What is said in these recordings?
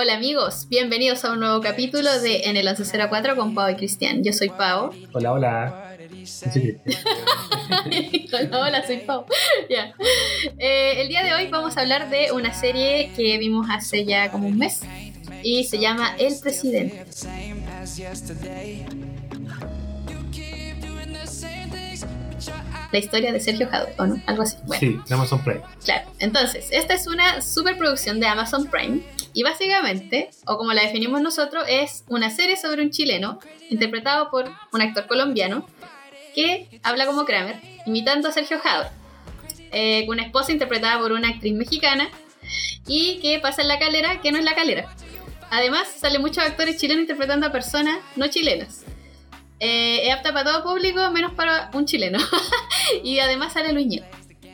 Hola amigos, bienvenidos a un nuevo capítulo de En el 1104 con Pau y Cristian. Yo soy Pau. Hola, hola. Sí, hola, hola, soy Pau. Eh, el día de hoy vamos a hablar de una serie que vimos hace ya como un mes y se llama El Presidente. La historia de Sergio Jadot, ¿o no? Algo así. Bueno. Sí, de Amazon Prime. Claro, entonces, esta es una superproducción de Amazon Prime y básicamente, o como la definimos nosotros, es una serie sobre un chileno interpretado por un actor colombiano que habla como Kramer, imitando a Sergio Jadot, eh, con una esposa interpretada por una actriz mexicana y que pasa en la calera, que no es la calera. Además, salen muchos actores chilenos interpretando a personas no chilenas. Eh, es apta para todo público, menos para un chileno. y además sale Luis.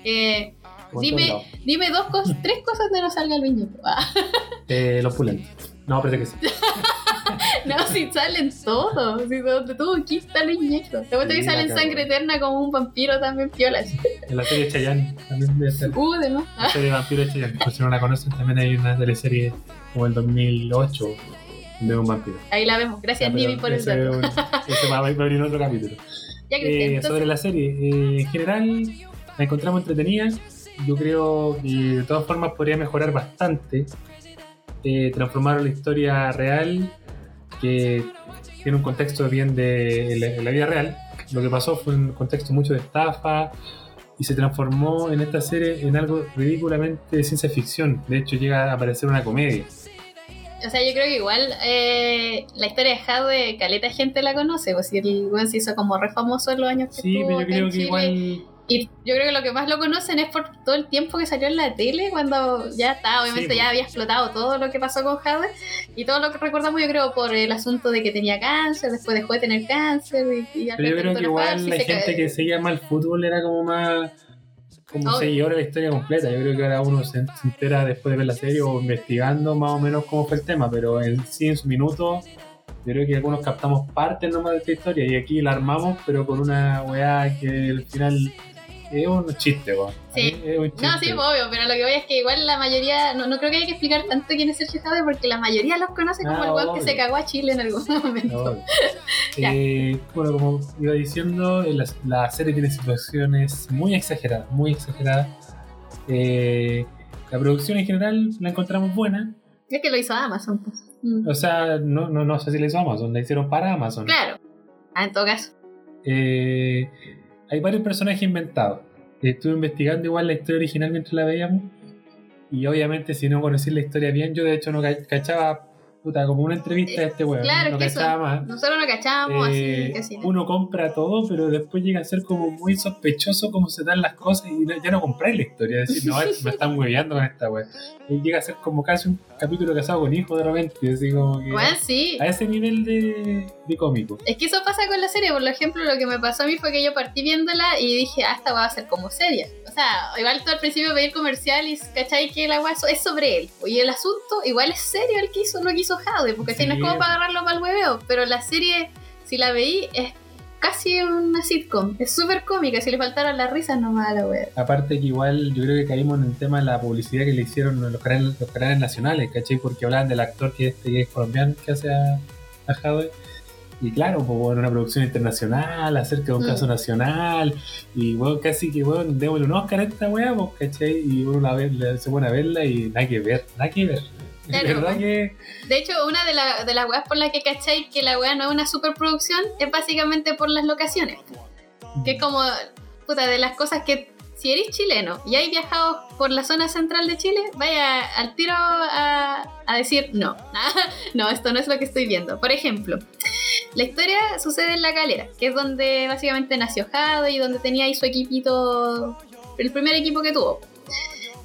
Eh, dime, dime dos cosas, tres cosas de no salga Luis Ñeco. eh, los pulentos. No, parece que sí. no, si salen todos. Si de todo aquí está Luis Ñeco. Te cuento que sale en Sangre Eterna como un vampiro también piola. En la serie Chayanne también debe estar. Uh, de más. La serie Vampiro de Chayanne. Por si no la conocen, también hay una teleserie como el 2008 de un vampiro. Ahí la vemos. Gracias, Ya, Nibi, por el dato. un- Ese va a abrir otro capítulo. Ya, Eh, entonces- sobre la serie, eh, en general la encontramos entretenida. Yo creo que de todas formas podría mejorar bastante. Eh, transformaron la historia real, que tiene un contexto bien de la, la vida real. Lo que pasó fue un contexto mucho de estafa y se transformó en esta serie en algo ridículamente de ciencia ficción. De hecho, llega a parecer una comedia. O sea, yo creo que igual eh, la historia de Jade, caleta gente la conoce, pues si el weón se hizo como re famoso en los años que Sí, pero yo creo que Chile. igual. Y yo creo que lo que más lo conocen es por todo el tiempo que salió en la tele, cuando ya está, obviamente Sí, ya pues. había explotado todo lo que pasó con Jade. Y todo lo que recordamos, yo creo, por el asunto de que tenía cáncer, después dejó de tener cáncer. Y, y al Pero yo creo que igual la gente cae. que seguía más el fútbol era como más como Obvio. seguidora de la historia completa. Yo creo que ahora uno se, se entera después de ver la serie o investigando más o menos cómo fue el tema, pero en sí, en su minuto, yo creo que algunos captamos parte nomás de esta historia y aquí la armamos, pero con una weá que al final es un chiste, weón. Sí. Es un chiste. No, sí, obvio, pero lo que voy es que igual la mayoría, no, no creo que haya que explicar tanto quién es Sergio Jade porque la mayoría los conoce como Ah, el weón que se cagó a Chile en algún momento. Eh, bueno, como iba diciendo, eh, la, la serie tiene situaciones muy exageradas, muy exageradas. Eh, la producción en general la encontramos buena. Es que lo hizo Amazon. pues. Mm. O sea, no, no, no sé si la hizo Amazon, la hicieron para Amazon. Claro. Ah, en todo caso. Eh, hay varios personajes inventados. Estuve investigando igual la historia original mientras la veíamos. Y obviamente, si no conocí la historia bien, yo de hecho no ca- cachaba puta, como una entrevista de este weón. Claro, no que eso. cachaba más. Nosotros no cachábamos Eh, así, casi. ¿no? uno compra todo, pero después llega a ser como muy sospechoso cómo se dan las cosas y ya no compráis la historia. Decir, no, me están hueveando con esta wea. Y llega a ser como casi un capítulo casado con hijo de repente. Así como que Bueno, sí. a ese nivel de, Es que eso pasa con la serie. Por ejemplo, lo que me pasó a mí fue que yo partí viéndola y dije, ah, esta va a ser como seria. O sea, igual tú al principio el comercial y cachai que la weá es sobre él. Y el asunto igual es serio el que hizo, lo que hizo Jade, porque Sí. no es como para agarrarlo para el hueveo. Pero la serie, si la veí, es casi una sitcom. Es súper cómica. Si le faltaran las risas nomás a la wea. Aparte que igual yo creo que caímos en el tema de la publicidad que le hicieron los canales, los canales nacionales, ¿cachai? Porque hablaban del actor que, este, que es colombiano que hace a, a Jadwe. Y claro, pues bueno, una producción internacional acerca de un Mm. caso nacional. Y bueno, casi que bueno, démosle un Oscar a esta weá, pues, ¿cachai? Y uno la ve, se pone a verla y nada que ver, nada que ver. Claro. Verdad que De hecho, una de, la- de las weas por las que cachai que la wea no es una superproducción es básicamente por las locaciones. Que es como, puta, de las cosas que si eres chileno y hay viajado por la zona central de Chile, vaya al tiro a, decir no. no, esto no es lo que estoy viendo. Por ejemplo, la historia sucede en La Calera, que es donde básicamente nació Jade y donde tenía ahí su equipito, el primer equipo que tuvo.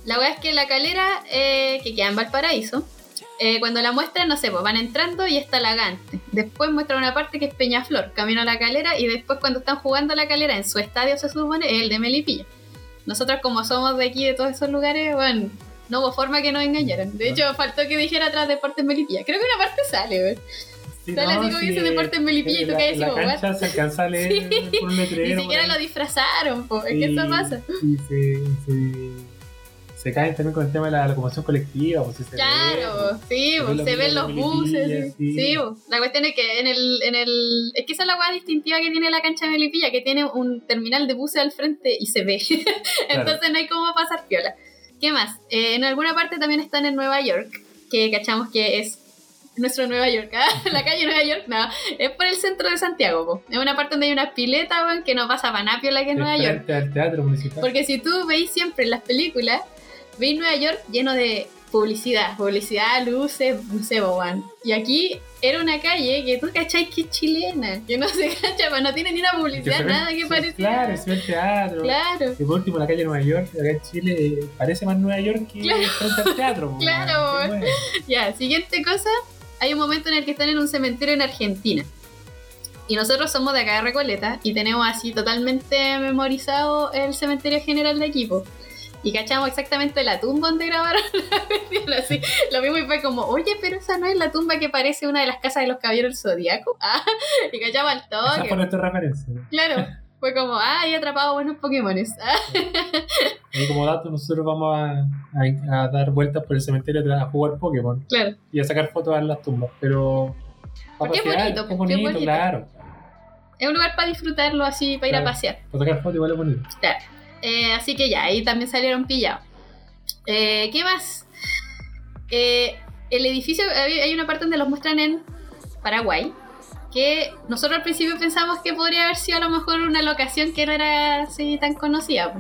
La wea es que La Calera, eh, que queda en Valparaíso, eh, cuando la muestran, no sé, pues van entrando y está Lagante. Después muestran una parte que es Peñaflor, camino a la calera, y después cuando están jugando a la calera en su estadio, se supone, es el de Melipilla. Nosotros, como somos de aquí, de todos esos lugares, bueno, no hubo forma que nos engañaran. De hecho, faltó que dijera atrás Deportes Melipilla. Creo que una parte sale, weón. sí, Sale así como dice Deportes Melipilla y tú caes así la cancha se alcanza a leer Sí. por un letrero. Ni siquiera lo disfrazaron, po. es que eso pasa. Y se, se, se caen también con el tema de la locomoción colectiva. Pues, si se ve, Claro, sí, Se pues, ven los se ven los videos de buses. Sí, sí. pues. la cuestión es que en el, en el. Es que esa es la hueá distintiva que tiene la cancha de Melipilla, que tiene un terminal de buses al frente y se ve. Entonces no hay cómo pasar piola. ¿Qué más? Eh, en alguna parte también están en Nueva York, que cachamos que es nuestro Nueva York, ¿ah? la calle Nueva York, no, es por el centro de Santiago, po. es una parte donde hay una pileta, que no pasa para nada piola que es Nueva York. frente al teatro municipal. Porque si tú veis siempre en las películas, veis Nueva York lleno de publicidad, publicidad, luces, no sé, boban. Y aquí era una calle que tú cachai que es chilena, que no se cacha, pues no tiene ni una publicidad, nada que parezca. Claro, ve el teatro. Claro. Y por último, la calle Nueva York, acá en Chile, parece más Nueva York que Claro. al teatro. Claro, bueno. Ya, siguiente cosa, hay un momento en el que están en un cementerio en Argentina. Y nosotros somos de acá de Recoleta y tenemos así totalmente memorizado el cementerio general de equipo. Y cachamos exactamente la tumba donde grabaron la cuestión, así. Lo mismo y fue como, oye, pero esa no es la tumba que parece una de las casas de los caballeros del zodiaco. Ah, y cachamos al Esa fue toque. nuestra referencia. Claro, fue como, ah, he atrapado buenos Pokémones. Ah, Y como dato, nosotros vamos a, a- a dar vueltas por el cementerio a jugar Pokémon claro. y a sacar fotos a las tumbas. Pero. Porque es bonito, qué bonito, bonito. claro. Es un lugar para disfrutarlo así, para ir a pasear. Para sacar fotos igual es bonito. Claro. Eh, así que ya, ahí también salieron pillados. Eh, ¿Qué más? Eh, el edificio, hay una parte donde los muestran en Paraguay, que nosotros al principio pensamos que podría haber sido a lo mejor una locación que no era así tan conocida.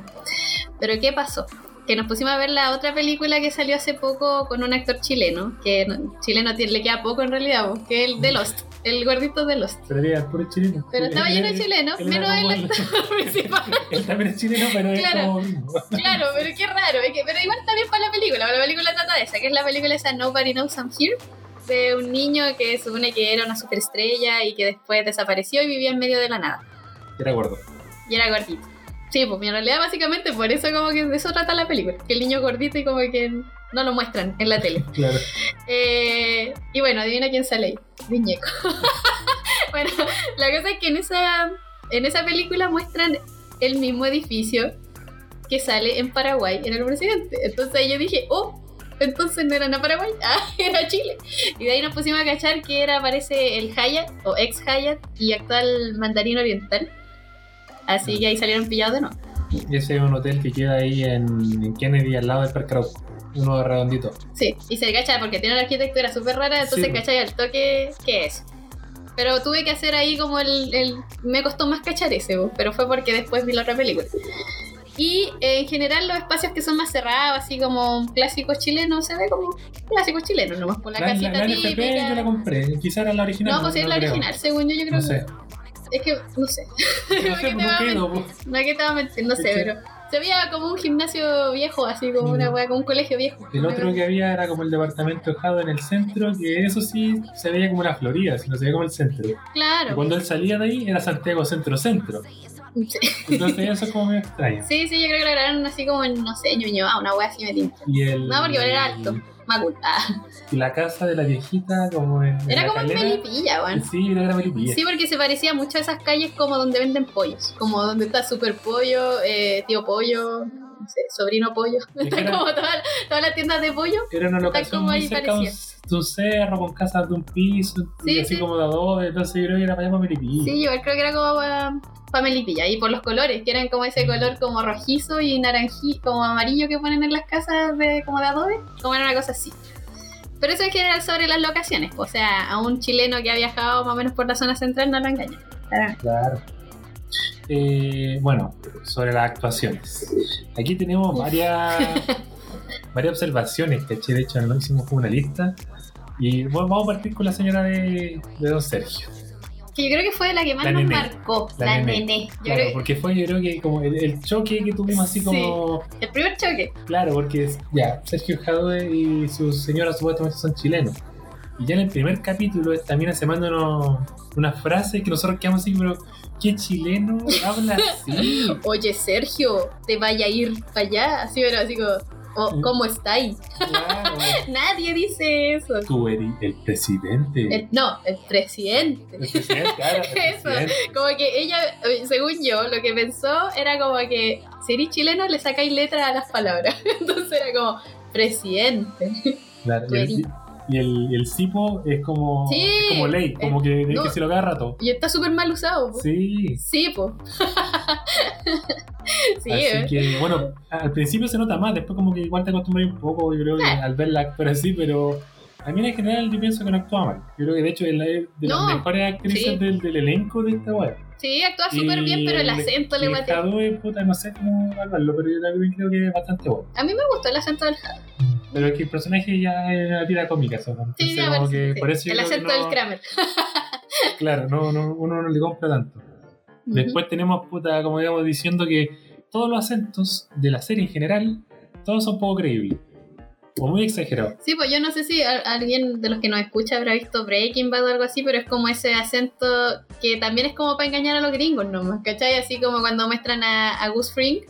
Pero ¿qué pasó? Que nos pusimos a ver la otra película que salió hace poco con un actor chileno, que no- chileno tiene- le queda poco en realidad, que es el de Lost, el gordito de Lost. Pero era puro chileno. Pero estaba él- lleno de chilenos, menos el actor principal. Él también es chileno, pero Claro. es como. Claro, pero qué raro, es que, pero igual está bien para la película, la película trata de esa, que es la película esa Nobody Knows I'm Here, de un niño que supone que era una superestrella y que después desapareció y vivía en medio de la nada, Era gordo. y era gordito. Sí, pues en realidad básicamente por eso como que de eso trata la película, que el niño gordito y como que no lo muestran en la tele. Claro. Eh, y bueno, adivina quién sale ahí. Viñeco. bueno, la cosa es que en esa, en esa película muestran el mismo edificio que sale en Paraguay en el presidente. Entonces ahí yo dije, oh, entonces no era en Paraguay, ah, era Chile. Y de ahí nos pusimos a cachar que era, parece, el Hyatt o ex Hyatt y actual mandarín oriental. Así que ahí salieron pillados de nuevo. Y ese es un hotel que queda ahí en, en Kennedy, al lado del Parque Arauco. Uno redondito. Sí, y se cacha porque tiene una arquitectura súper rara, entonces Sí. cachai al toque que es. Pero tuve que hacer ahí como el, el- Me costó más cachar ese, pero fue porque después vi la otra película. Y eh, en general los espacios que son más cerrados, así como clásicos chilenos, se ve como clásicos chilenos, nomás por la, La, la, casita la típica. yo la compré. Quizá era la original. no, pues sí es la creo. original, según yo, yo creo No sé. que... Es que, no sé. No sé, ¿Qué te pues va a no quedo. No, que te va a mentir, no sé, pero... Se veía como un gimnasio viejo, así como una wea, como un colegio viejo. El otro que había era como el departamento dejado en el centro, que eso sí se veía como una Florida, sino se veía como el centro. Y Claro. cuando él salía de ahí era Santiago Centro Centro. Sí. Entonces eso es como medio extraño. Sí, sí, yo creo que lo grabaron así como en, no sé, Ñuñoa, una wea así me tinta. Y No, porque era alto. Ah, Y la casa de la viejita como en, en era como en calera. Melipilla, weón. Sí, era Melipilla. Sí, porque se parecía mucho a esas calles como donde venden pollos. Como donde está Super Pollo, eh, Tío Pollo, no sé, Sobrino Pollo. Están era- como todas, todas las tiendas de pollo. Era una locación como muy ahí cerca un, cerro con casas de un piso y Sí, así sí. como de adobe, entonces yo creo que era para allá para Melipilla. Sí, yo creo que era como para Melipilla. Y por los colores, que eran como ese color como rojizo y naranjí, como amarillo que ponen en las casas de como de adobe. Como era una cosa así. Pero eso en general sobre las locaciones. O sea, a un chileno que ha viajado más o menos por la zona central no lo engaña. Claro. Claro. Eh, bueno, sobre las actuaciones. Aquí tenemos varias varias observaciones, ¿cachai? De hecho, no hicimos como una lista. Y bueno, vamos a partir con la señora de, de Don Sergio. Que yo creo que fue la que más La nos marcó. La La. Yo Claro, creo porque fue yo creo que como el, el choque que tuvimos así Sí. como... el primer choque. Claro, porque ya, Sergio Jadwe y su señora supuestamente son chilenos. Y ya en el primer capítulo esta mina se manda una frase que nosotros quedamos así, pero ¿qué chileno habla así? Oye, Sergio, te vaya a ir para allá. Así, pero así como, Mm. ¿cómo estáis? Claro. Nadie dice eso. Tú eres el presidente. El- no, el presidente. El presidente, claro, el Eso. presidente. Como que ella, eh, según yo, lo que pensó era como que si eres chileno le sacáis letras a las palabras. Entonces era como, presidente. Claro, y, el, el, el cipo es como, Sí, es como ley, como eh, que hay no. que decirlo cada rato. Y está súper mal usado. po. Sí. Sí, po. sí, Así eh. que, bueno, al principio se nota más, después como que igual te acostumbras un poco, yo creo que Claro. al ver la actora así, pero a mí en general yo pienso que no actúa mal. Yo creo que de hecho es la- de No, las mejores actrices sí. del, del elenco de esta web. Sí, actúa súper bien, pero el acento le guatea. puta, no sé cómo evaluarlo, pero yo también creo que es bastante bueno. A mí me gustó el acento del Jado. Pero es que el personaje ya es una tira cómica, solo. Entonces, Sí, ya como que sí. por eso yo El acento no- del Kramer. Claro, no, no, uno no le compra tanto. Después tenemos, puta, como digamos, diciendo que todos los acentos de la serie en general, todos son poco creíbles. O muy exagerados. Sí, pues yo no sé si alguien de los que nos escucha habrá visto Breaking Bad o algo así, pero es como ese acento que también es como para engañar a los gringos nomás, ¿cachai? Así como cuando muestran a, a Gus Fring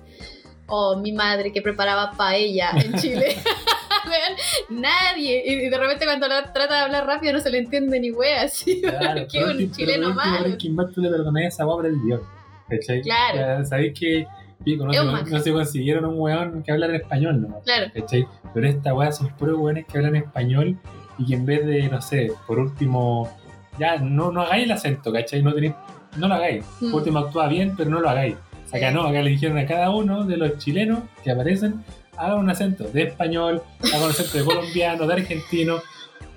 o mi madre que preparaba paella en Chile. Weón, Nadie. Y de repente cuando la trata de hablar rápido no se le entiende ni wea, así. Claro, que un chileno pero último malo. Bad tú le perdonás esa guapa del dios. ¿Cachai? Claro. Sabéis que pico, no, se, no se consiguieron un weón que hablara español, ¿no? Claro. ¿Cachai? Pero esta weá son puros weones que hablan español y que en vez de, no sé, por último, ya no, no hagáis el acento, ¿cachai? No, tenéis, no lo hagáis. Mm. Por último actúa bien, pero no lo hagáis. Acá no, acá le dijeron a cada uno de los chilenos que aparecen, haga un acento de español, haga un acento de colombiano, de argentino.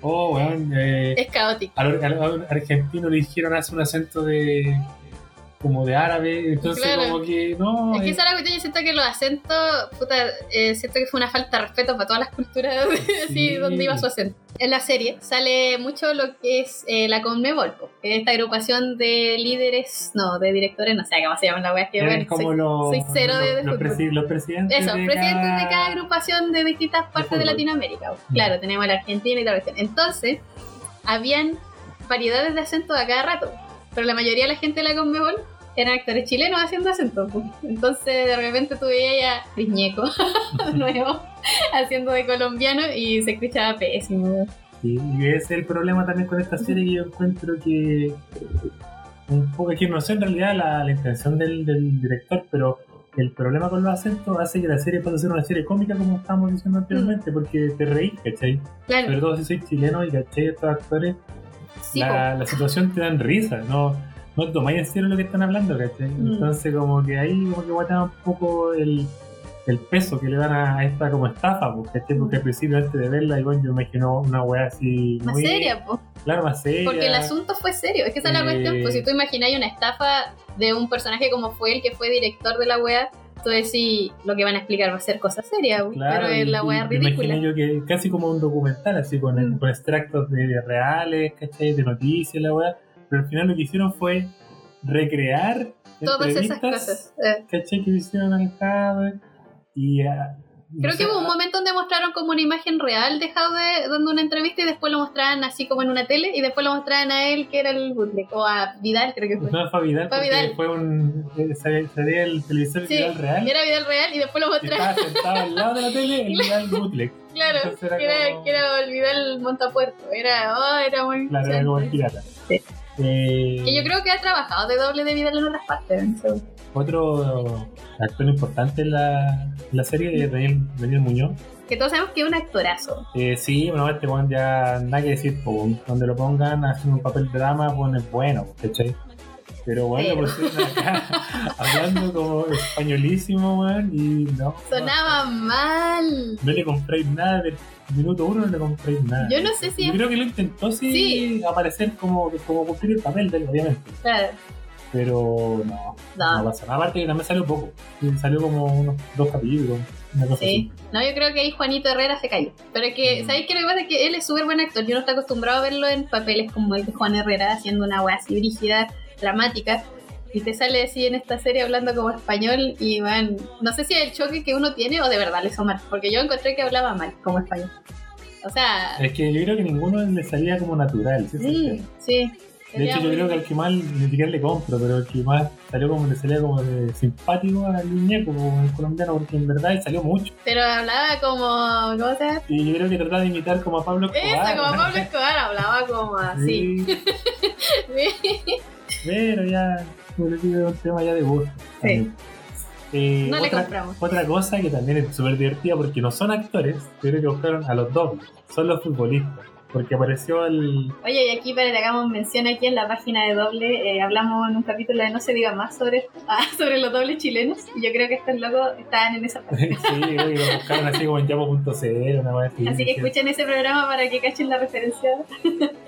Oh, weón, eh, Es caótico. al, al- al argentino le dijeron hace un acento de como de árabe, entonces Claro. como que no. Es que eh, esa es la cuestión, yo siento que los acentos, puta, eh, siento que fue una falta de respeto para todas las culturas, así, Sí. donde iba su acento. En la serie sale mucho lo que es eh, la Conmebol, que es esta agrupación de líderes, no, de directores, no sé cómo se llaman la wea, que es bueno, como soy- los, soy cero de- de los, presi- los presidentes. Eso, de presidentes cada- de cada agrupación de distintas partes de. Latinoamérica. po. Claro, tenemos la Argentina y la cuestión. Entonces, habían variedades de acentos a cada rato, pero la mayoría de la gente de la Conmebol eran actores chilenos haciendo acentos. po. Entonces, de repente veías a Riñeco, de nuevo, haciendo de colombiano y se escuchaba pésimo. Sí, y ese es el problema también con esta serie que yo encuentro que un poco que no sé en realidad la, la intención del, del director, pero el problema con los acentos hace que la serie pase a ser una serie cómica como estábamos diciendo anteriormente, porque te reís, ¿cachai? Claro, Sobre todo si sois chileno y ¿cachai? Estos actores, sí, la, la situación te dan risa, no, no tomáis en serio lo que están hablando, ¿cachai? Mm. Entonces como que ahí como que guatea un poco el, el peso que le dan a esta como estafa, pues, ¿cachai? Porque al principio antes de verla, igual yo me imagino una weá así más muy... seria, po. Claro, más seria. Porque el asunto fue serio. Es que esa es la Eh. cuestión. Pues si tú imagináis una estafa de un personaje como fue el que fue director de la wea, tú decís lo que van a explicar va a ser cosa seria, Claro, pero es la imagino ridícula. yo que casi como un documental, así con, Mm. con extractos de reales, ¿cachai? De noticias, la weá. Pero al final lo que hicieron fue recrear Todas esas cosas. Eh, ¿cachai? Que hicieron al Jadwe. Y. ah, no Creo sé, que hubo un momento donde mostraron como una imagen real de Jaude dando una entrevista y después lo mostraban así como en una tele y después lo mostraban a él que era el bootleg o a Vidal creo que fue. No fue Vidal, Fue Vidal. fue un. eh, veía el televisor Sí, Vidal real. Era Vidal real y después lo y mostraban. estaba sentado al lado de la tele el Vidal bootleg. Claro, era que era, que era el Vidal Montapuerto. Era, oh, era muy Claro, era como el pirata. Sí. Eh, Que yo creo que ha trabajado de doble de Vidal en otras partes. Otro actor importante en la, en la serie es Daniel, Daniel Muñoz. Que todos sabemos que es un actorazo. Eh, sí, bueno, este weón ya nada que decir, po, donde lo pongan haciendo un papel drama, pues es bueno, ¿cachai? Pero bueno, acá hablando como españolísimo, weón, y no. Sonaba mal. No le compréis nada, del minuto uno no le compréis nada. Yo no sé si Yo es. creo que lo intentó sí, Sí. aparecer como, como cumplir el papel de él, obviamente. Claro, Pero no, no, no. pasa nada. Aparte que también salió poco. Salió como unos dos capítulos, una cosa Sí. No, yo creo que ahí Juanito Herrera se cayó. Pero es que, Mm. ¿sabéis qué? Lo que pasa es que él es súper buen actor. Yo no estoy acostumbrado a verlo en papeles como el de Juan Herrera, haciendo una wea así brígida, dramática. Y te sale así en esta serie hablando como español. Y van, no sé si es el choque que uno tiene o de verdad le hizo mal. Porque yo encontré que hablaba mal como español. O sea. Es que yo creo que ninguno le salía como natural. ¿sí? sí. De hecho, yo creo que al que más ni siquiera le compro, pero el que más salió como le salía como de simpático a la línea, como el colombiano, porque en verdad salió mucho. Pero hablaba como. ¿Cómo se? Y yo creo que trataba de imitar como a Pablo Escobar. Eso, como Pablo Escobar hablaba como así. Sí, pero ya, un tema ya de gusto. Sí. Eh, No le otra, compramos. otra cosa que también es súper divertida porque no son actores, creo que buscaron a los dos, son los futbolistas. Porque apareció el. Oye, y aquí para que hagamos mención aquí en la página de doble, eh, hablamos en un capítulo de No se diga más sobre, ah, sobre los dobles chilenos. Y yo creo que estos locos estaban en esa parte. sí, que lo buscaron así como en Yamo.cl, una vez. Así que escuchen ese programa para que cachen la referencia.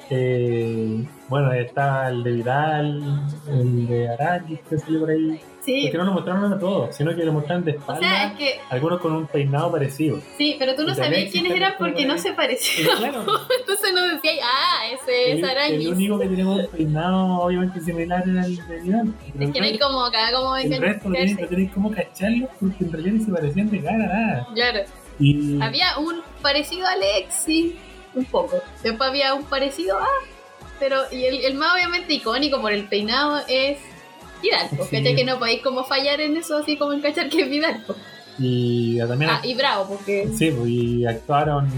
Eh, bueno, está el de Vidal, el de Araki, que salió por ahí. Sí, Porque no lo mostraron a todos, sino que lo mostraron de o espalda. sea, es que Algunos con un peinado parecido. sí, pero tú no sabías quiénes eran porque por no se parecían. claro, Entonces no decías, ah, ese es el, el único que tenemos un peinado obviamente similar era el de Vidal. Es que no hay como como el resto no tenéis, no tenéis cómo cacharlo porque en realidad ni se parecían de cara nada. Claro. Y Había un parecido a Alexi, un poco. Después había un parecido a. Pero, y el, el más obviamente icónico por el peinado es Vidal. Sí. Porque que no podéis como fallar en eso, así como en cachar que es Vidal. po. y también Ah, y bravo, porque. Sí, pues, y actuaron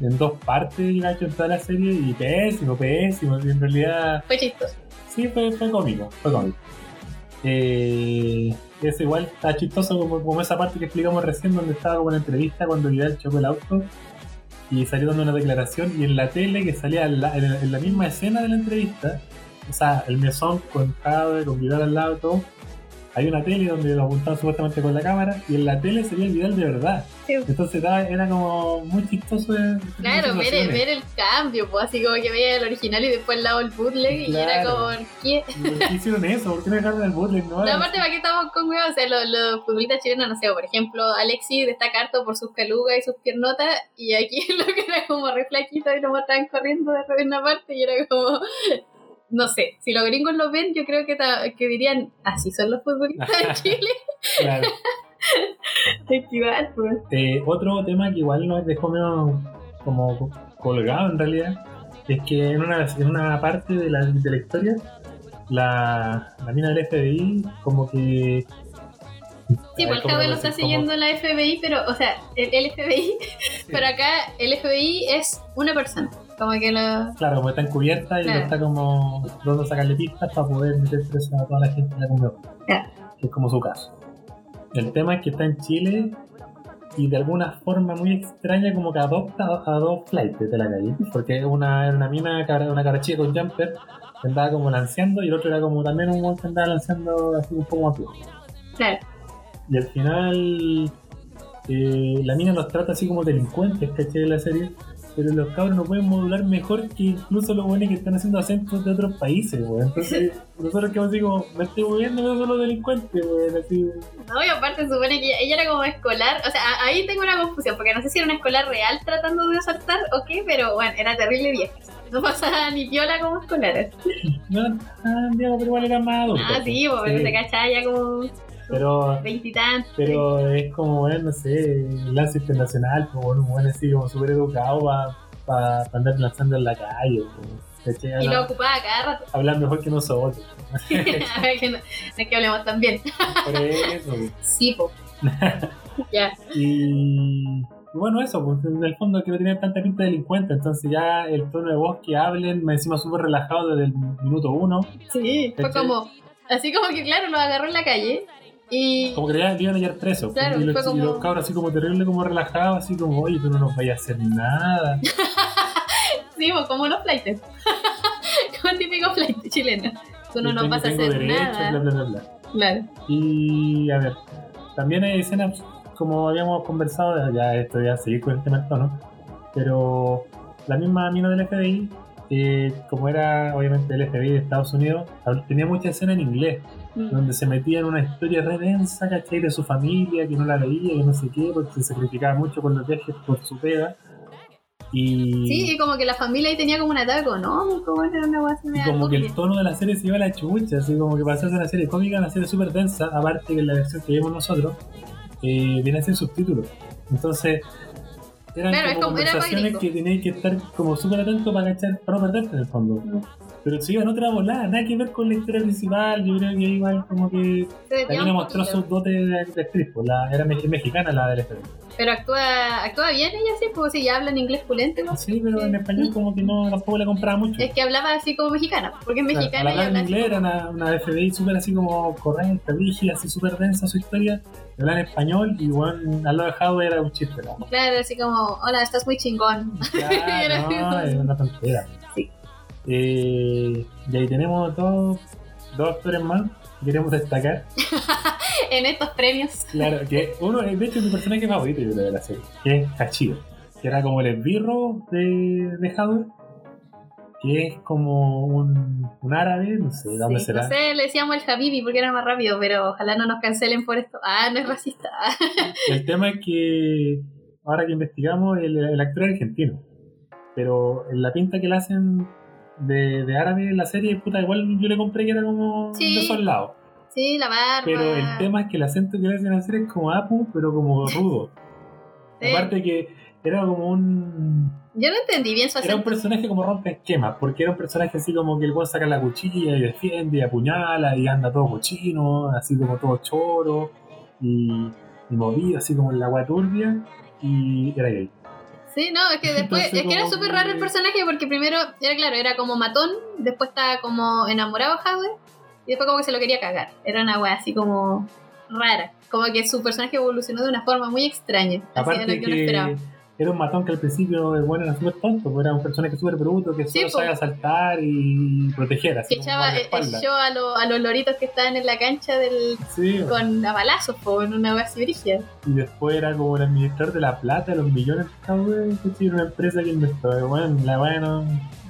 en dos partes, gacho, en toda la serie, y pésimo, pésimo, y en realidad Fue chistoso. sí fue, fue cómico, fue cómico. Eh, es igual, está chistoso como, como esa parte que explicamos recién, donde estaba como en la entrevista cuando Vidal chocó el auto y salió dando una declaración, y en la tele que salía en la, en la- en la misma escena de la entrevista, o sea, el mesón con Jade, con Vidal al lado, todo, hay una tele donde lo apuntaban supuestamente con la cámara, y en la tele sería el Vidal de verdad. Sí. Entonces era como muy chistoso. de- de Claro, ver, ver el cambio, pues así como que veía el original y después al lado el bootleg y era como, ¿qué? ¿Por qué hicieron eso? ¿Por qué no dejaron el bootleg? No, No, aparte, ¿para qué estamos con huevos? O sea, los, los futbolistas chilenos, no sé, por ejemplo, Alexis destaca harto por sus calugas y sus piernotas, y aquí lo que era como re flaquito y lo mostraban corriendo de repente una parte y era como. No sé, si los gringos lo ven, yo creo que, que dirían, así son los futbolistas de Chile. Claro. Pues. Eh, otro tema que igual nos dejó medio como colgado en realidad es que en una, en una parte de la, de la historia la, la mina del FBI como que Sí, pues el ¿cómo Jave lo está decís? Como- siguiendo la FBI, pero, o sea, el, el FBI, pero acá el FBI es una persona. Como que lo. Claro, como está encubierta y Claro. lo está como tratando de sacarle pistas para poder meter preso a toda la gente de la comunidad. Claro. Que es como su caso. El tema es que está en Chile y de alguna forma muy extraña como que adopta a dos flights de la calle. Porque una era una mina, una cara chica con jumper, que andaba como lanceando y el otro era como también un monte que andaba lanceando así un poco más. Claro. Y al final eh, la mina los trata así como delincuentes, ¿cachai? De la serie. Pero los cabros no pueden modular mejor que incluso los buenos que están haciendo acentos de otros países, weón. Entonces, nosotros quedamos así como, me estoy moviendo, no son los delincuentes, weón. Así, No, y aparte supone que ella era como escolar, o sea, ahí tengo una confusión, porque no sé si era una escolar real tratando de asaltar o qué, pero bueno, era terrible vieja. No pasaba ni piola como escolar. no, ah, pero igual era más adulto. Ah, sí, pues, pero Sí. se cachaba ya como Pero, veintitantos. pero es como, bueno, no sé, el lance internacional, como bueno, bueno, así como súper educado para andar lanzando en la calle. ¿Cachai? Y lo ocupaba cada rato. Hablan mejor que nosotros. A ver, que no, es que hablemos tan bien. Por eso. Sí, po. ya. Y bueno, eso, pues en el fondo que no tienen tanta pinta de delincuente, entonces ya el tono de voz que hablen, me encima súper relajado desde el minuto uno, Sí, fue como. Así como que, claro, lo agarró en la calle. Y. como que le iban a llevar preso. Claro, y, los, como- y los cabros así como terrible, como relajados, así como, oye, tú no nos vayas a hacer nada. Sí, pues, como los flights. como típico flight chileno. Tú no nos vas a hacer derecho, nada. bla, bla, bla. Claro. Y a ver, también hay escenas, como habíamos conversado, ya esto ya seguir con el tema tono, pero la misma mina del FBI, eh, como era obviamente el FBI de Estados Unidos, tenía mucha escena en inglés, Mm. donde se metía en una historia re densa, ¿cachai? De su familia, que no la veía, que no sé qué, porque se sacrificaba mucho con los viajes por su pega. Y, Sí, y como que la familia ahí tenía como un ataque económico, bueno, era una como que el tono de la serie se iba a la chucha, así como que pasó a ser una serie cómica, una serie súper densa, aparte que la versión que vimos nosotros eh, viene sin subtítulos. Entonces, eran Claro, como conversaciones que tenías que estar como súper atento para cachar, para no perderte en el fondo. Mm. Pero se iba en otra volada, nada que ver con la historia principal, yo creo que igual como que la un mostró sus dotes de, de actriz, pues, la, era me- mexicana la del FBI. Pero actúa, actúa bien ella, sí, pues si ya habla en inglés pulente, ¿no? Sí, pero en español como que no tampoco la compraba mucho. Es que hablaba así como mexicana, porque es Claro, mexicana al y en habla así inglés era una, una FBI súper así como correcta, rígida, así súper densa su historia. Hablar en español y bueno, al lado de era un chiste, ¿no? Claro, así como, hola, estás muy chingón. Era Claro, no, así. es una tontera. Sí. Eh, y ahí tenemos dos, dos actores más que queremos destacar. en estos premios. Claro, que uno, de hecho, es mi personaje favorito yo creo, de la serie, que es Hachiro, que era como el esbirro de, de Howard, que es como un, un árabe, no sé de dónde Sí, será. No sé, le decíamos el Habibi porque era más rápido, pero ojalá no nos cancelen por esto. Ah, no es racista. El tema es que ahora que investigamos, el, el actor es argentino. Pero en la pinta que le hacen de, de árabe en la serie, puta, igual yo le compré que era como Sí. de esos lados. Sí, la barba. Pero el tema es que el acento que le hacen hacer es como Apu, pero como rudo. Sí. Aparte que era como un. Yo no entendí bien su Era un acento. personaje como rompe esquemas, porque era un personaje así como que el weón saca la cuchilla y defiende y apuñala y anda todo cochino, así como todo choro y, y movido, así como en la agua turbia, y era gay. Sí, no, es que después, Entonces, es que era súper raro el personaje porque primero, era claro, era como matón, después estaba como enamorado de Howard y después como que se lo quería cagar. Era una wea así como rara. Como que su personaje evolucionó de una forma muy extraña. Así Aparte era lo que uno esperaba. Era un matón que al principio bueno era súper tonto, pues era un personaje súper bruto que Sí, solo po. sabía saltar y proteger, así Que echaba guardaespaldas. show a, lo- a los loritos que estaban en la cancha del Sí, con a balazos, en una wea así brígida. y después era como el administrador de la plata, de los millones, tiene una empresa que inventó, bueno, la bueno,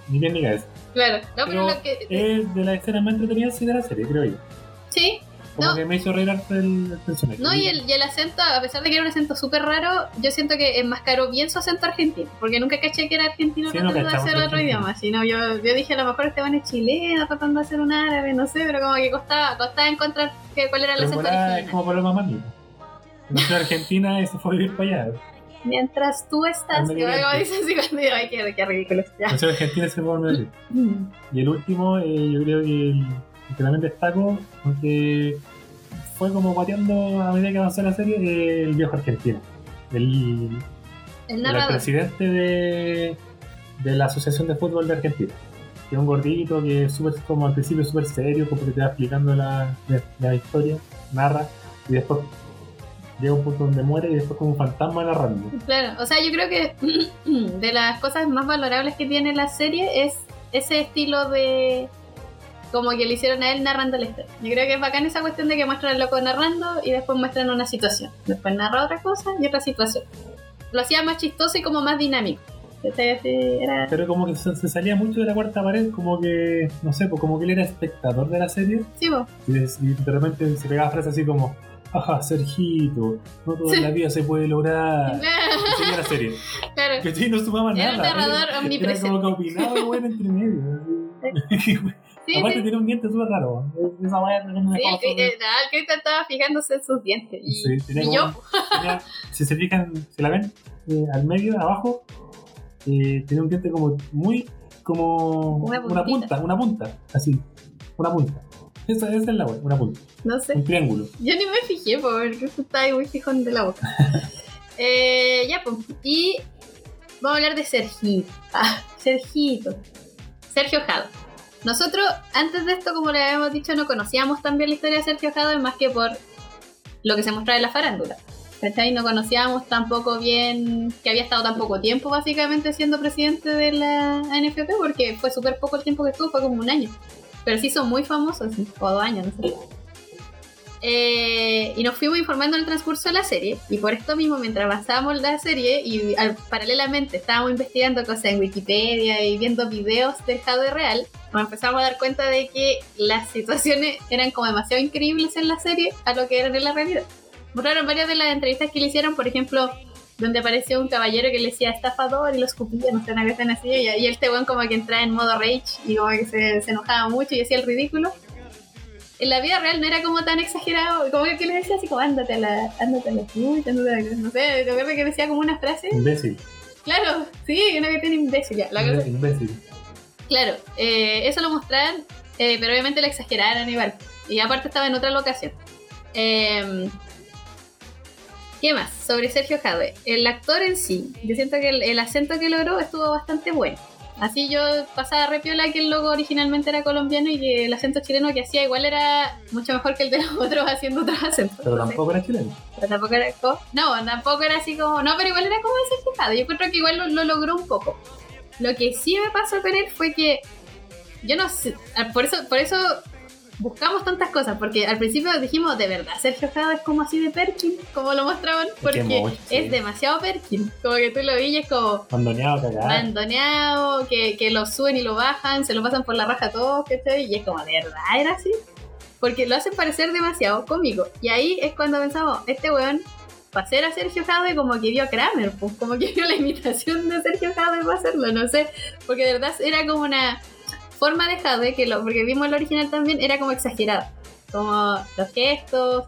ni bien ni cabeza. Claro, no, pero, Pero lo que. es de las escenas más entretenidas sí, de la serie, creo yo. Sí, Como No. que me hizo reír el, el personaje. no, y el, y el acento, a pesar de que era un acento súper raro, yo siento que enmascaró bien su acento argentino, porque nunca caché que era argentino Sí, no tratando de hacer otro argentino. idioma, sino yo, yo dije a lo mejor este bueno es chileno tratando de hacer un árabe, no sé, pero como que costaba, costaba encontrar que, cuál era el Pero acento volá, es original. como Paloma Mami. Nació en Argentina y se fue vivir para allá. Mientras tú estás, que Medio como Oriente. dice así cuando digo, ay, qué, qué ridículo. Ya. Nació en Argentina se fue a. Mm. Y el último, eh, yo creo que que también destaco, aunque fue como guateando a medida que avanzó la serie, el viejo argentino. El, El el presidente de, de la Asociación de Fútbol de Argentina. Que es un gordito que es súper, como al principio súper serio, como que te va explicando la, la, la historia, narra, y después llega un punto donde muere y después como un fantasma narrando. Claro, o sea, yo creo que de las cosas más valorables que tiene la serie es ese estilo de como que le hicieron a él narrando la historia. Yo creo que es bacán esa cuestión de que muestran al loco narrando y después muestran una situación. Después narra otra cosa y otra situación. Lo hacía más chistoso y como más dinámico. Así Era... Pero como que se, se salía mucho de la cuarta pared, como que, no sé, pues como que él era espectador de la serie Sí, vos. y y de repente se pegaba frases así como, ajá, Sergito, no toda la vida se puede lograr. Seguía la serie. claro. Que sí, no sumaba Era nada. un narrador Era- omnipresente. Era como que opinaba el weón entre medio. así. Sí, Aparte sí. tiene un diente súper raro. Esa weá no me Sí, dejaba el, sobre- el, el Cristian estaba fijándose en sus dientes. Y, Sí, tenía y como yo, tenía- si se fijan, si la ven eh, al medio, abajo, eh, tiene un diente como muy como Una una, punta, una punta, así, una punta. Esa, esa es la weá, una punta, no sé. un triángulo. Yo ni me fijé porque estaba ahí muy fijón de la boca. eh, ya, pues. Y vamos a hablar de Sergito. Ah, Sergito. Sergio Jado. Nosotros, antes de esto, como le habíamos dicho, no conocíamos tan bien la historia de Sergio Jado, más que por lo que se mostraba en la farándula. ¿Cachai? No conocíamos tampoco bien que había estado tan poco tiempo, básicamente, siendo presidente de la ANFP, porque fue súper poco el tiempo que estuvo, fue como un año. Pero sí son muy famosos, o dos años, no sé. Eh, y nos fuimos informando en el transcurso de la serie, y por esto mismo, mientras avanzábamos la serie y al- paralelamente estábamos investigando cosas en Wikipedia y viendo videos del Jade real, nos empezamos a dar cuenta de que las situaciones eran como demasiado increíbles en la serie a lo que eran en la realidad. Mostraron varias de las entrevistas que le hicieron, por ejemplo, donde apareció un caballero que le decía estafador y lo escupía, no sé, una cosa así, y, y este weón como que entraba en modo rage y como que se, se enojaba mucho y hacía el ridículo. En la vida real no era como tan exagerado, como que le decía así como ándate a la, ándate a la puta, ándate a la-", no sé, te acuerdas que decía como una frase. Imbécil, Claro, sí, una que tiene imbécil ya. La cosa- imbécil. Claro, eh, eso lo mostraron, eh, pero obviamente lo exageraron igual. Y aparte estaba en otra locación. Eh, ¿Qué más? Sobre Sergio Jadwe. El actor en sí, yo siento que el, el acento que logró estuvo bastante bueno. Así yo pasaba repiola que el logo originalmente era colombiano y que el acento chileno que hacía igual era mucho mejor que el de los otros haciendo otros acentos. Pero tampoco era chileno. pero tampoco era como- No, tampoco era así como. No, pero igual era como ese fijado. Yo creo que igual lo, lo logró un poco. Lo que sí me pasó con él fue que. Yo no sé. ah, Por eso, por eso buscamos tantas cosas. Porque al principio dijimos, de verdad, Sergio Jado es como así de Perkin, como lo mostraban. Porque mucho, sí. es demasiado Perkin. Como que tú lo vi y es como Mandoneado, cagado. mandoneado, que, que lo suben y lo bajan, se lo pasan por la raja a todos, ¿cachai? Y es como, ¿de verdad era así? Porque lo hacen parecer demasiado cómico. Y ahí es cuando pensamos, este weón, para hacer a Sergio Jadwe como que vio a Kramer, pues, como que vio la imitación de Sergio Jadwe para hacerlo, no sé. Porque de verdad era como una forma de Jadwe, que lo, porque vimos el original también, era como exagerado. Como los gestos,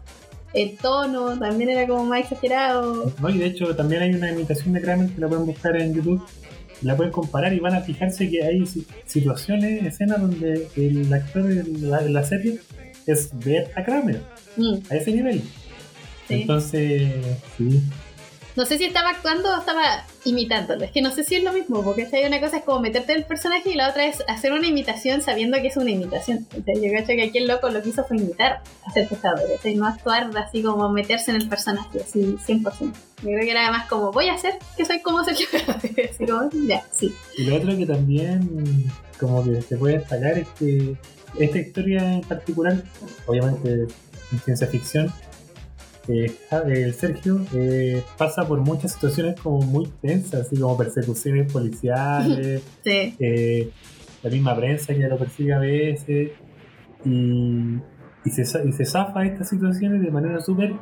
el tono, también era como más exagerado. No, y de hecho también hay una imitación de Kramer que la pueden buscar en YouTube. La pueden comparar y van a fijarse que hay si- situaciones, escenas donde el actor de la, de la serie es ver a Kramer Mm. a ese nivel. Sí. Entonces, sí. No sé si estaba actuando o estaba imitándolo. Es que no sé si es lo mismo, porque hay una cosa es como meterte en el personaje y la otra es hacer una imitación sabiendo que es una imitación. Sea, yo creo que aquí el loco lo que hizo fue imitar a ser pesado, y no actuar así como meterse en el personaje, así 100%. Yo creo que era más como, voy a hacer que soy como Sergio. Así como, ya, sí. Y lo otro que también como que se puede destacar es que esta historia en particular, obviamente en ciencia ficción, eh, Ja- eh, Sergio eh, pasa por muchas situaciones como muy tensas, así como persecuciones policiales, Sí. eh, la misma prensa que lo persigue a veces, y, y, se, y se zafa estas situaciones de manera súper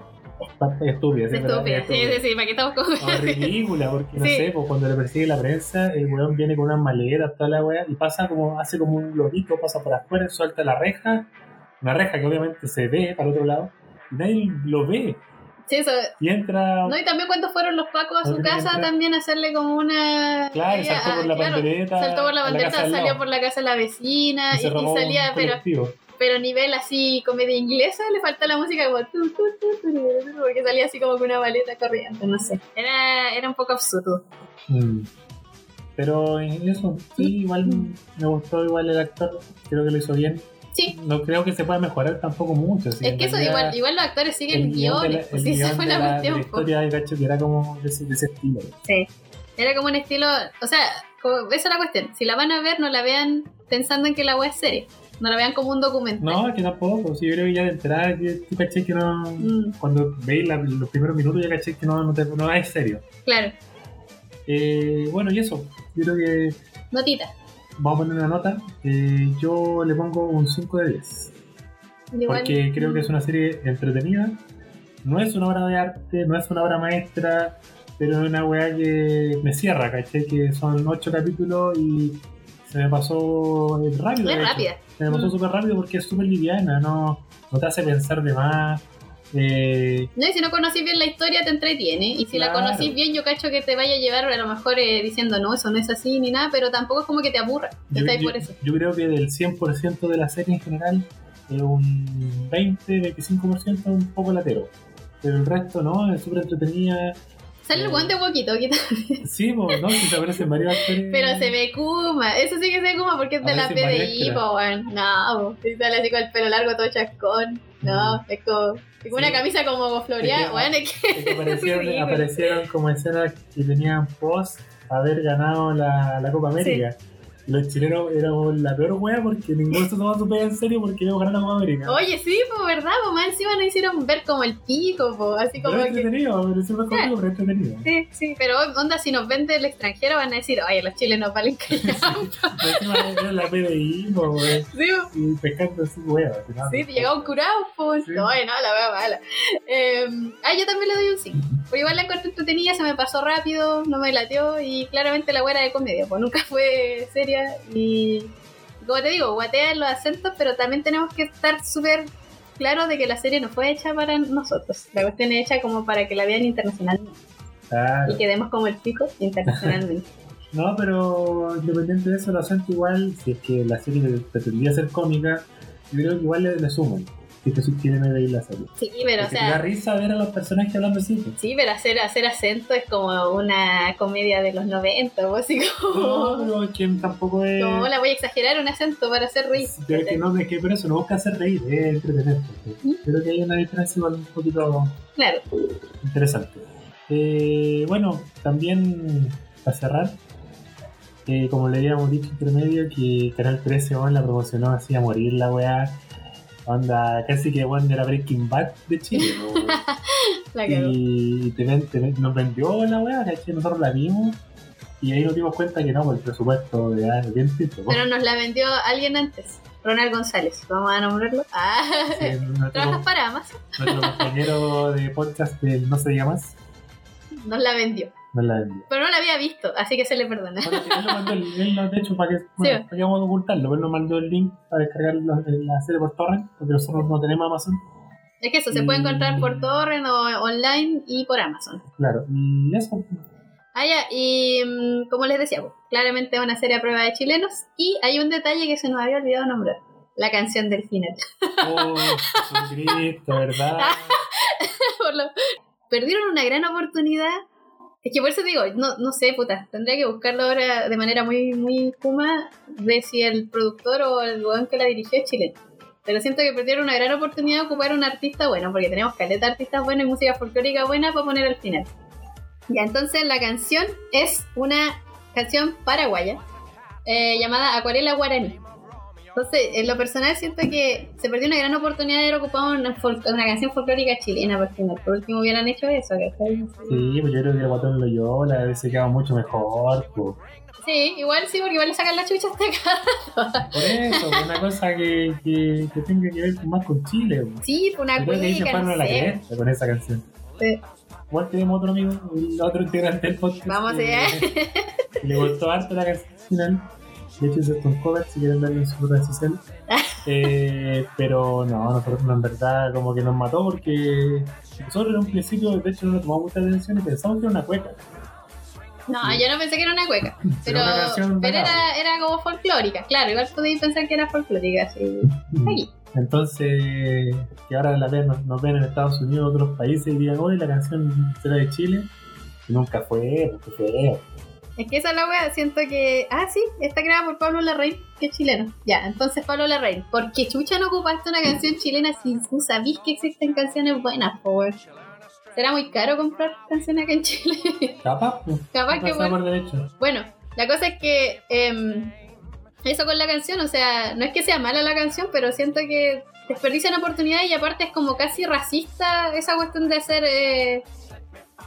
estúpida. Estúpida. Sí, sí, sí, para que estamos o ridícula, porque no Sí. sé, pues cuando le persigue la prensa, el weón viene con unas maletas, toda la weá, y pasa como, hace como un lobito, pasa por afuera, suelta la reja, una reja que obviamente se ve para el otro lado, nadie lo ve, Sí, eso. y entra, No, y también cuando fueron los pacos a su casa, entra. también a hacerle como una. claro, saltó ah, por la claro, pandereta, Saltó por la a casa bandereta, al salió por la casa de la vecina y salía, pero, pero nivel así comedia inglesa, le falta la música como tu, tu, tu, porque salía así como con una maleta corriente, no sé. Era, era un poco absurdo. Mm. Pero en eso, sí, igual me gustó igual el actor, creo que lo hizo bien. Sí, No creo que se pueda mejorar tampoco mucho. es que eso igual, igual los actores siguen guiones, pues sí, guion fue de la la, cuestión. po. historia de cacho que era como de ese, de ese estilo. Sí. Era como un estilo, o sea, como- esa es la cuestión. Si la van a ver, no la vean pensando en que la web es serie. No la vean como un documental. No, es que tampoco. Sí, yo creo que ya de entrada que tú caché que no. Mm, Cuando veis la- los primeros minutos ya caché que no, no, te- no es serio. claro, Eh, bueno, y eso. Yo creo que notita. Vamos a poner una nota. Eh, yo le pongo un 5 de 10. Igual- Porque creo que es una serie entretenida. No es una obra de arte, no es una obra maestra, pero es una weá que me cierra, caché que son 8 capítulos y se me pasó rápido. Hecho. rápida. Se me pasó Mm. súper rápido porque es súper liviana, no, no te hace pensar de más. Eh, No, y si no conocís bien la historia, te entretiene. Y si la conocís bien, yo cacho que te vaya a llevar a lo mejor eh, diciendo, no, eso no es así ni nada, pero tampoco es como que te aburra. yo, por eso. yo creo que del 100% de la serie en general, es un 20-25% un poco latero. Pero el resto no, es súper entretenida. Sale el Eh. guante poquito, Sí, pues, ¿no? Si se aparecen varios actores. pero se ve Kuma. Eso sí que se ve Kuma porque es de la PDI, weón. No. Y sale así con el pelo largo, todo chascón. No, es como. Como una Sí. camisa como floreada, Es que- weón. Es que. Es que aparecieron, Sí, aparecieron como escenas que tenían post haber ganado la, la Copa América. Los chilenos éramos la peor wea porque ninguno se tomaba su pega en serio porque íbamos a ganar la Copa América. Oye, sí, pues verdad, pues más encima nos hicieron ver como el pico, pues así como pero que. entretenido, pero un conmigo, pero entretenido. Sí, sí, pero onda, si nos ven del extranjero van a decir, oye, los chilenos valen. Encima era la PDI, wea, sí, y pescando así, wea. al final. sí, llegamos curados, pues. Sí. No, no, la wea mala. Eh, ah, yo también le doy un 5. Pero igual la encontré entretenida, se me pasó rápido, no me latió y claramente la wea era de comedia, pues nunca fue seria y. Como te digo, guatean los acentos, pero también tenemos que estar súper claros de que la serie no fue hecha para nosotros. La cuestión es hecha como para que la vean internacionalmente Claro. y quedemos como el pico internacionalmente. No, pero independiente de eso, el acento igual, si es que la serie pretendía ser cómica, yo creo que igual le, le suman. Si te y veis la serie. Sí, pero o Porque te da sea, risa ver a los personajes hablando así. pues. sí, pero hacer, hacer acento es como una comedia de los 90, o así No, como... pero es que tampoco es. Como la voy a exagerar un acento para hacer reír. Pero que no, es que por eso no busca hacer reír, es entretener. porque ¿Mm? Creo que hay una diferencia igual un poquito Claro. interesante. Eh, bueno, también para cerrar, eh, como le habíamos dicho entre medio, que Canal 13 weón, la promocionó así a morir la weá. Onda, casi que bueno, era Breaking Bad de Chile. La y te ven- te ven- nos vendió la weá, que nosotros la vimos. Y ahí nos dimos cuenta que no, pues el presupuesto de es bien. ¿no? Pero nos la vendió alguien antes. Ronald González, vamos a nombrarlo. Ah, Sí, nuestro, trabajas para Amazon. nuestro compañero de podcast del No se diga más, Nos la vendió. La. Pero no la había visto, así que se le perdona. Bueno, él lo mandó, el- él nos- de hecho, para que, bueno, para que vamos a ocultarlo, él nos mandó el link para descargar la, la serie por torrent, porque nosotros no tenemos Amazon. Es que eso se puede encontrar por torrent o online y por Amazon. Claro, y eso. Ah, ya, y mm, como les decía, pues, claramente es una serie a prueba de chilenos. Y hay un detalle que se nos había olvidado nombrar: la canción del final. Oh, Jesucristo, ¿verdad? Perdieron una gran oportunidad. Es que por eso digo, no, no sé, puta, tendría que buscarlo ahora de manera muy, muy kuma de si el productor o el weón que la dirigió es chileno. Pero siento que perdieron una gran oportunidad de ocupar un artista bueno, porque tenemos caleta de artistas buenos y música folclórica buena para poner al final. Ya, entonces la canción es una canción paraguaya eh, llamada Acuarela Guaraní. Entonces, en lo personal siento que se perdió una gran oportunidad de haber ocupado una, una canción folclórica chilena por final. Por último hubieran hecho eso, ¿cachai? Sí, pues yo creo que el guatón Loyola ser quedado mucho mejor. pues. Sí, igual sí, porque igual le sacan la chucha hasta acá. Por eso, pues, una cosa que, que, que tenga que ver más con Chile. pues. Sí, fue una Yo creo que no la cresta con esa canción. Sí. Igual tenemos otro amigo, otro integrante del podcast. Vamos allá. le gustó harto la canción final. De hecho, hizo un cover si quieren verlo en sus redes sociales. Eh, pero no, nosotros no, en verdad como que nos mató porque nosotros en un principio, de hecho, no le tomamos mucha atención y pensamos que era una cueca. No, yo no pensé que era una cueca. Pero era, era como folclórica, claro. Igual podías pensar que era folclórica, sí. Ahí. Entonces, que ahora la ven, nos, nos ven en Estados Unidos, otros países y digan, hoy la canción será de Chile. Y nunca fue, porque fue. Es que esa es la wea, siento que. Ah, sí, está creada por Pablo Larraín, que es chileno. Ya, entonces Pablo Larraín, ¿por qué chucha no ocupaste una canción chilena si tú sabís que existen canciones buenas, po, weón? ¿Será muy caro comprar canciones acá en Chile? Capaz. Capaz que bueno. por. Bueno, la cosa es que em, eso con la canción, o sea, no es que sea mala la canción, pero siento que desperdician oportunidades y aparte es como casi racista esa cuestión de hacer... Eh,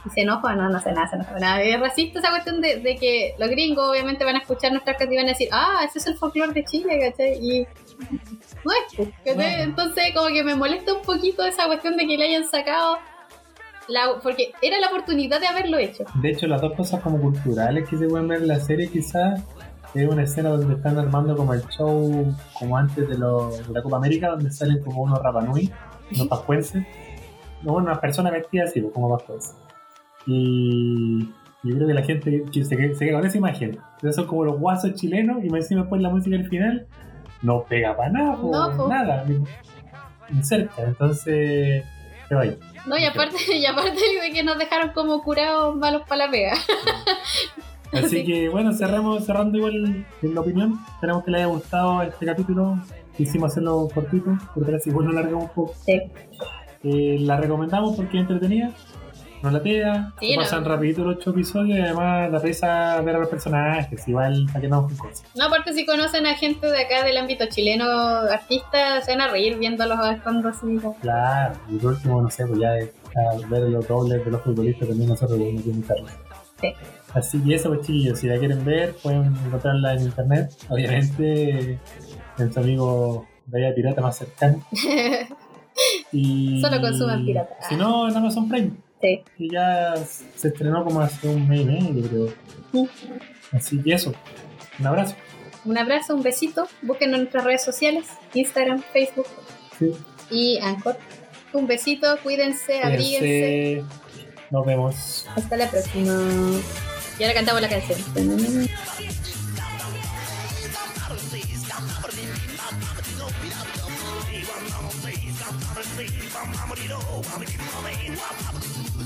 y se enoja, no, no sé nada, se enoja nada. Es racista esa cuestión de, de que los gringos obviamente van a escuchar nuestras canciones y van a decir, ah, ese es el folclore de Chile, ¿cachai? Y no es, pues, ¿cachai? Entonces como que me molesta un poquito esa cuestión de que le hayan sacado... La, porque era la oportunidad de haberlo hecho. De hecho, las dos cosas como culturales que se pueden ver en la serie quizás es una escena donde están armando como el show como antes de, lo- de la Copa América, donde salen como unos rapanui, unos pascuenses, no, unas personas vestidas así, pues, como pascuenses. Y yo creo que la gente que se, se queda con esa imagen. Entonces son como los guasos chilenos y más encima después la música al final no pega para nada, No, nada, ni, ni cerca. Entonces, se va ahí. No, y aparte, y aparte de que nos dejaron como curados malos para la pega. Así que bueno, cerramos, cerrando igual en la opinión. Esperamos que les haya gustado este capítulo. Quisimos hacerlo cortito, porque así igual nos largamos un poco. Sí. Eh, la recomendamos porque es entretenida. No la Sí, no. pasan rapidito los ocho episodios y además da risa ver a los personajes, igual para que no cosas. No, aparte si conocen a gente de acá del ámbito chileno, artistas, se van a reír viéndolos actuando así. como- Claro, y por último, no sé, pues ya a ver los dobles de los futbolistas también nosotros podemos imitarlos. Sí. Así que eso, pues chiquillos, si la quieren ver, pueden encontrarla en internet. Obviamente, en su amigo Vaya Pirata más cercano. Y... Solo consuman pirata. Si no, en Amazon Prime, y ya se estrenó como hace un mes y medio, creo. Así que eso. Un abrazo. Un abrazo, un besito. Búsquenos en nuestras redes sociales: Instagram, Facebook y Anchor. Un besito, cuídense, abríguense. Nos vemos. Hasta la próxima. Y ahora cantamos la canción.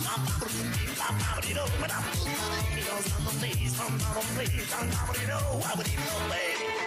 I'm some days, some days, some I'm days, some days, some days, some days, some days, some days, some days, I'm some days, some days, some days, some days, some